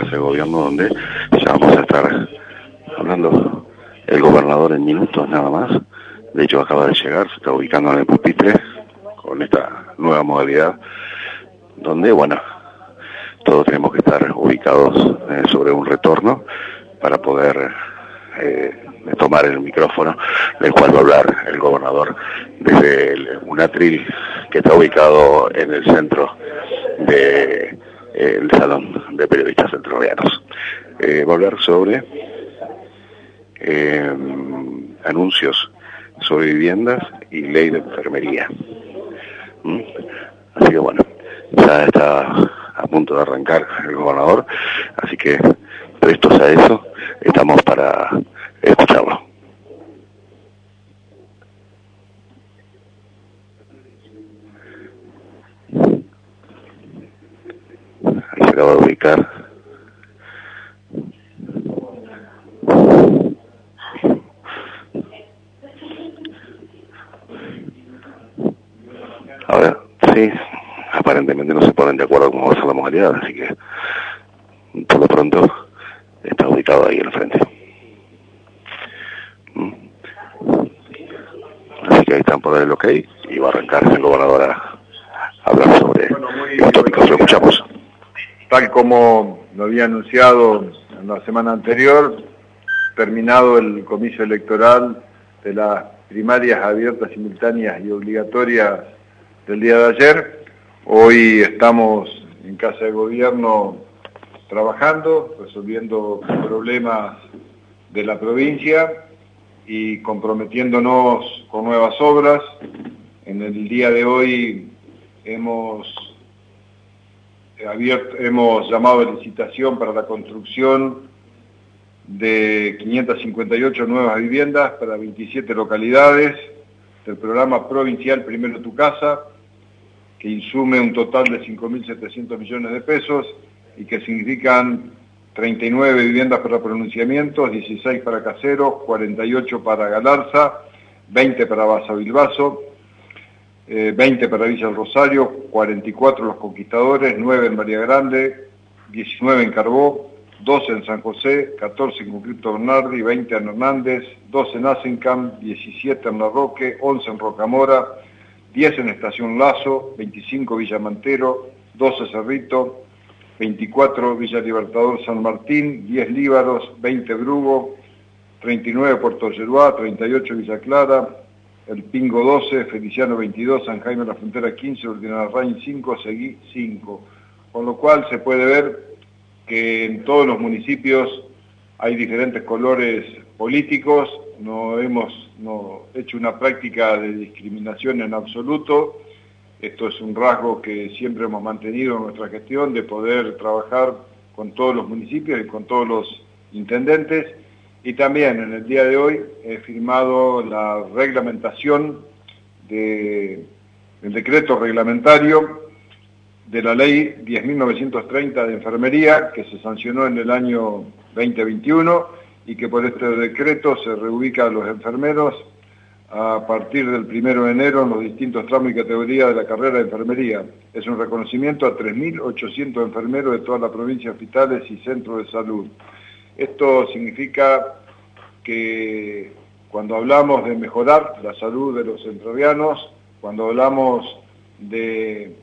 Casa de Gobierno, donde ya vamos a estar hablando el gobernador en minutos nada más. De hecho, acaba de llegar, se está ubicando en el pupitre con esta nueva modalidad, donde, bueno, todos tenemos que estar ubicados eh, sobre un retorno para poder eh, tomar el micrófono del cual va a hablar el gobernador desde un atril que está ubicado en el centro del de, Salón de Periodistas Centrovianos. Eh, va a hablar sobre eh, anuncios sobre viviendas y ley de enfermería. ¿Mm? Así que bueno, ya está a punto de arrancar el gobernador, así que prestos a eso, estamos para escucharlo. Ahí se acaba de ubicar. A sí, aparentemente no se ponen de acuerdo cómo va a ser la modalidad, así que por lo pronto está ubicado ahí en el frente. Así que ahí están por el ok y va a arrancar el gobernador a hablar sobre los tópicos. Lo escuchamos. Tal como lo había anunciado en la semana anterior, terminado el comicio electoral de las primarias abiertas, simultáneas y obligatorias del día de ayer, hoy estamos en Casa de Gobierno trabajando, resolviendo problemas de la provincia y comprometiéndonos con nuevas obras. En el día de hoy hemos, abierto, hemos llamado a licitación para la construcción de 558 nuevas viviendas para 27 localidades del programa provincial Primero Tu Casa, que insume un total de 5.700 millones de pesos y que significan 39 viviendas para pronunciamientos, 16 para caseros, 48 para Galarza, 20 para Baza Bilbaso, eh, 20 para Villa Rosario, 44 Los Conquistadores, 9 en María Grande, 19 en Carbó, 12 en San José, 14 en Concripto Bernardi, 20 en Hernández, 12 en Asencam, 17 en La Roque, 11 en Rocamora, 10 en Estación Lazo, 25 Villa Mantero, 12 Cerrito, 24 Villa Libertador San Martín, 10 Líbaros, 20 Brugo, 39 Puerto Yeruá, 38 Villa Clara, El Pingo 12, Feliciano 22, San Jaime La Frontera 15, Ordinal Rain 5, Seguí 5. Con lo cual se puede ver que en todos los municipios hay diferentes colores políticos, no hemos hecho una práctica de discriminación en absoluto, esto es un rasgo que siempre hemos mantenido en nuestra gestión, de poder trabajar con todos los municipios y con todos los intendentes. Y también en el día de hoy he firmado la reglamentación de, del decreto reglamentario de la ley 10.930 de enfermería que se sancionó en el año 2021 y que por este decreto se reubica a los enfermeros a partir del primero de enero en los distintos tramos y categorías de la carrera de enfermería. Es un reconocimiento a 3.800 enfermeros de toda la provincia, hospitales y centros de salud. Esto significa que cuando hablamos de mejorar la salud de los entrovianos, cuando hablamos de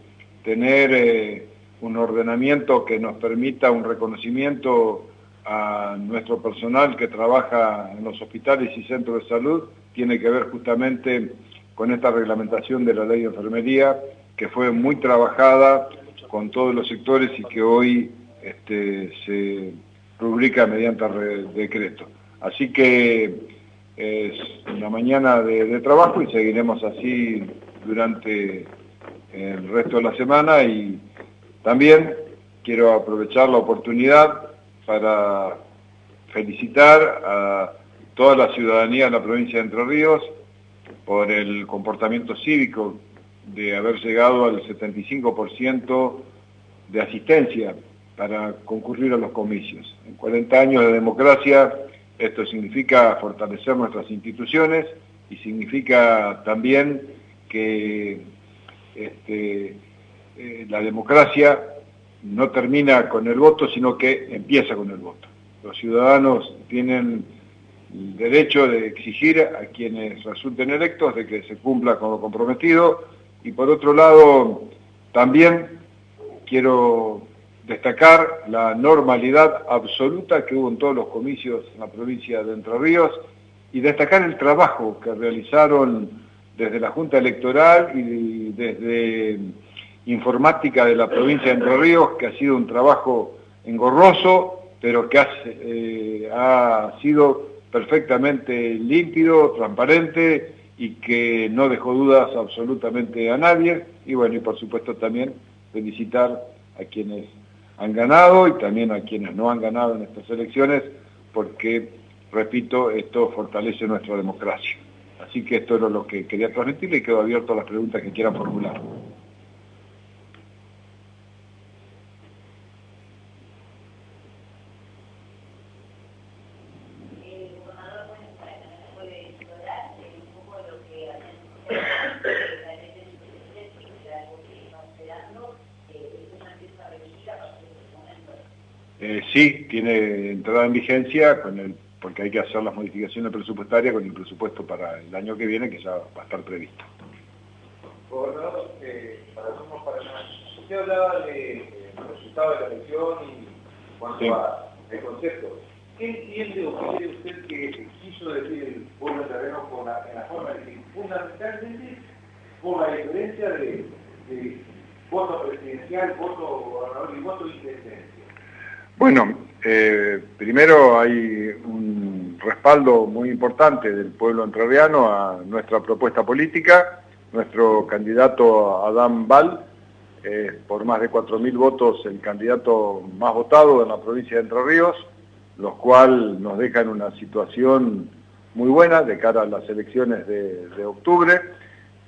tener eh, un ordenamiento que nos permita un reconocimiento a nuestro personal que trabaja en los hospitales y centros de salud, tiene que ver justamente con esta reglamentación de la ley de enfermería, que fue muy trabajada con todos los sectores y que hoy este, se rubrica mediante decreto. Así que es una mañana de, de trabajo y seguiremos así durante el resto de la semana y también quiero aprovechar la oportunidad para felicitar a toda la ciudadanía de la provincia de Entre Ríos por el comportamiento cívico de haber llegado al 75% de asistencia para concurrir a los comicios. En 40 años de democracia esto significa fortalecer nuestras instituciones y significa también que este, eh, la democracia no termina con el voto, sino que empieza con el voto. Los ciudadanos tienen el derecho de exigir a quienes resulten electos de que se cumpla con lo comprometido y por otro lado también quiero destacar la normalidad absoluta que hubo en todos los comicios en la provincia de Entre Ríos y destacar el trabajo que realizaron desde la Junta Electoral y desde informática de la provincia de Entre Ríos, que ha sido un trabajo engorroso, pero que ha, eh, ha sido perfectamente límpido, transparente y que no dejó dudas absolutamente a nadie. Y bueno, y por supuesto también felicitar a quienes han ganado y también a quienes no han ganado en estas elecciones, porque, repito, esto fortalece nuestra democracia. Así que esto era lo que quería transmitir y quedo abierto a las preguntas que quieran formular. Eh, sí, tiene entrada en vigencia con el, porque hay que hacer las modificaciones presupuestarias con el presupuesto para el año que viene, que ya va a estar previsto. Gobernador, eh, para nosotros, para usted hablaba de resultado de la elección y cuanto sí. al concepto. ¿Qué entiende o qué cree usted que quiso decir el pueblo terreno con la, en la forma de decir? Fundamentalmente por la diferencia de, de voto presidencial, voto gobernador y voto intendente. Bueno, eh, primero hay un respaldo muy importante del pueblo entrerriano a nuestra propuesta política. Nuestro candidato Adán Val, eh, por más de 4.000 votos, el candidato más votado en la provincia de Entre Ríos, lo cual nos deja en una situación muy buena de cara a las elecciones de, de octubre.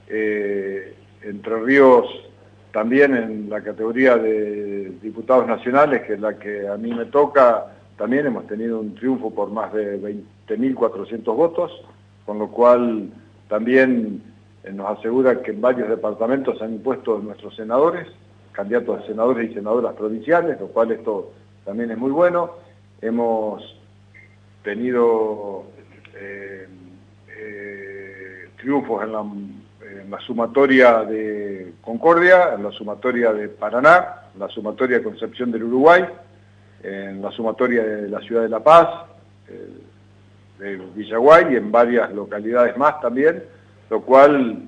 Eh, Entre Ríos también en la categoría de diputados nacionales, que es la que a mí me toca, también hemos tenido un triunfo por más de 20.400 votos, con lo cual también eh, nos asegura que en varios departamentos han impuesto nuestros senadores, candidatos a senadores y senadoras provinciales, lo cual esto también es muy bueno. Hemos tenido eh, eh, triunfos en la en la sumatoria de Concordia, en la sumatoria de Paraná, en la sumatoria de Concepción del Uruguay, en la sumatoria de la ciudad de La Paz, eh, de Villaguay y en varias localidades más también, lo cual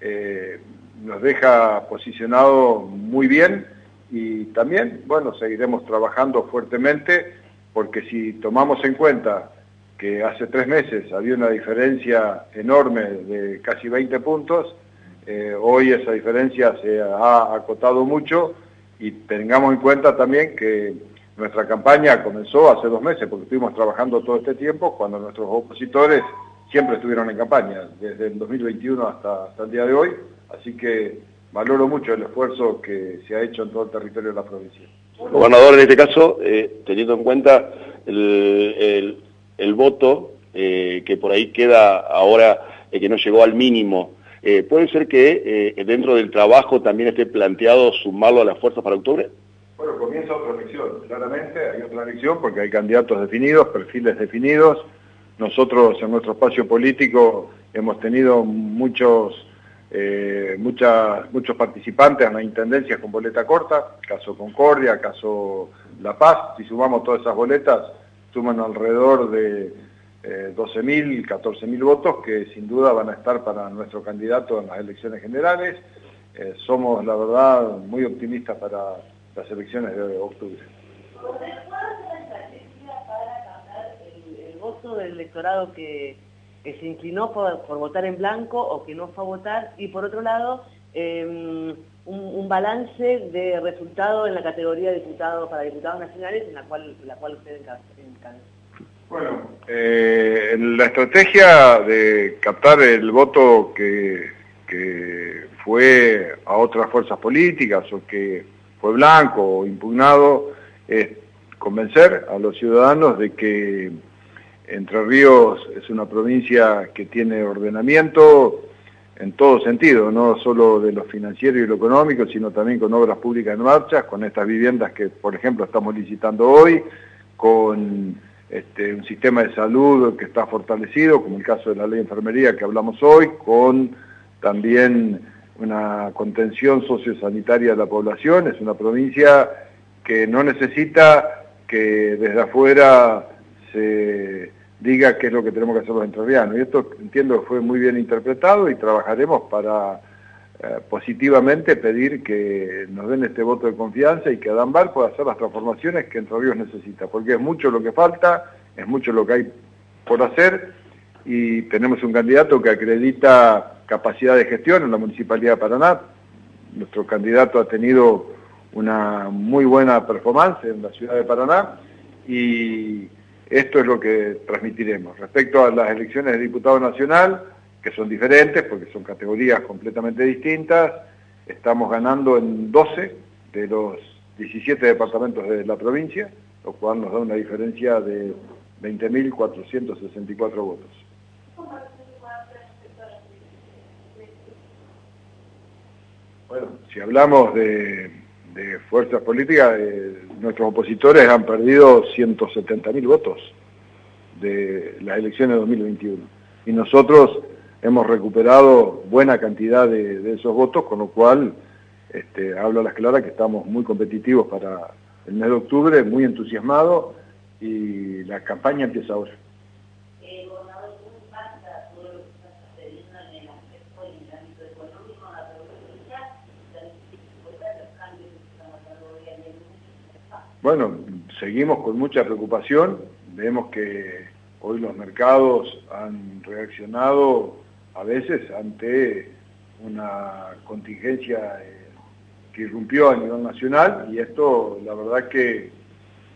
eh, nos deja posicionado muy bien y también, bueno, seguiremos trabajando fuertemente porque si tomamos en cuenta que hace tres meses había una diferencia enorme de casi 20 puntos, eh, hoy esa diferencia se ha acotado mucho y tengamos en cuenta también que nuestra campaña comenzó hace dos meses, porque estuvimos trabajando todo este tiempo, cuando nuestros opositores siempre estuvieron en campaña, desde el 2021 hasta, el día de hoy, así que valoro mucho el esfuerzo que se ha hecho en todo el territorio de la provincia. Gobernador, en este caso, eh, teniendo en cuenta el el voto, eh, que por ahí queda ahora eh, que no llegó al mínimo. Eh, ¿Puede ser que dentro del trabajo también esté planteado sumarlo a las fuerzas para octubre? Bueno, comienza otra elección, claramente hay otra elección porque hay candidatos definidos, perfiles definidos. Nosotros en nuestro espacio político hemos tenido muchos, muchas, muchos participantes en las intendencias con boleta corta, caso Concordia, caso La Paz, si sumamos todas esas boletas suman alrededor de eh, 12.000, 14.000 votos que sin duda van a estar para nuestro candidato en las elecciones generales. Eh, somos, la verdad, muy optimistas para las elecciones de octubre. ¿Cuál es la estrategia para cambiar el, voto del electorado que, se inclinó por, votar en blanco o que no fue a votar? Y por otro lado, eh, un, balance de resultado en la categoría de diputados para diputados nacionales en la cual, la cual usted encabeza. Bueno, eh, la estrategia de captar el voto que, que fue a otras fuerzas políticas o que fue blanco o impugnado es convencer a los ciudadanos de que Entre Ríos es una provincia que tiene ordenamiento, en todo sentido, no solo de lo financiero y lo económico, sino también con obras públicas en marcha, con estas viviendas que, por ejemplo, estamos licitando hoy, con este, un sistema de salud que está fortalecido, como el caso de la ley de enfermería que hablamos hoy, con también una contención sociosanitaria de la población, es una provincia que no necesita que desde afuera se diga qué es lo que tenemos que hacer los entrerrianos. Y esto entiendo que fue muy bien interpretado y trabajaremos para eh, positivamente pedir que nos den este voto de confianza y que Adambar pueda hacer las transformaciones que Entre necesita, porque es mucho lo que falta, es mucho lo que hay por hacer y tenemos un candidato que acredita capacidad de gestión en la Municipalidad de Paraná. Nuestro candidato ha tenido una muy buena performance en la ciudad de Paraná y esto es lo que transmitiremos. Respecto a las elecciones de diputado nacional, que son diferentes porque son categorías completamente distintas, estamos ganando en 12 de los 17 departamentos de la provincia, lo cual nos da una diferencia de 20.464 votos. Bueno, si hablamos de, fuerzas políticas, eh, nuestros opositores han perdido 170.000 votos de las elecciones de 2021. Y nosotros hemos recuperado buena cantidad de, esos votos, con lo cual este, hablo a las claras que estamos muy competitivos para el mes de octubre, muy entusiasmados, y la campaña empieza ahora. Bueno, seguimos con mucha preocupación, vemos que hoy los mercados han reaccionado a veces ante una contingencia eh, que irrumpió a nivel nacional. Y esto la verdad que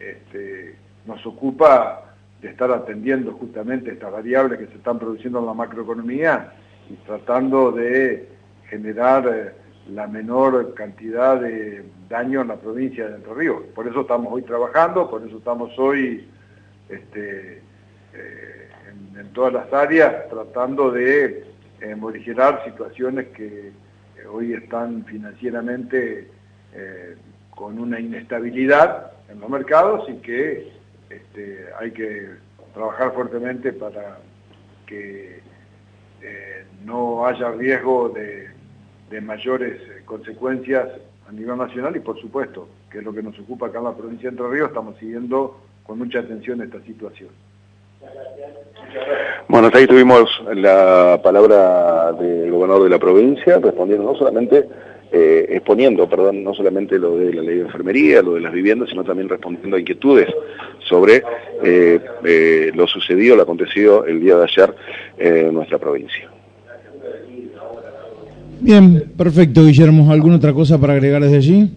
este, nos ocupa de estar atendiendo justamente estas variables que se están produciendo en la macroeconomía y tratando de generar eh, la menor cantidad de daño en la provincia de Entre Ríos. Por eso estamos hoy trabajando, por eso estamos hoy este, eh, en, todas las áreas tratando de eh, morigerar situaciones que hoy están financieramente eh, con una inestabilidad en los mercados y que este, hay que trabajar fuertemente para que no haya riesgo de de mayores eh, consecuencias a nivel nacional y por supuesto, que es lo que nos ocupa acá en la provincia de Entre Ríos, estamos siguiendo con mucha atención esta situación. Bueno, hasta ahí tuvimos la palabra del gobernador de la provincia, respondiendo no solamente, eh, exponiendo, perdón, no solamente lo de la ley de enfermería, lo de las viviendas, sino también respondiendo a inquietudes sobre eh, lo sucedido, lo acontecido el día de ayer en nuestra provincia. Bien, perfecto, Guillermo. ¿Alguna otra cosa para agregar desde allí?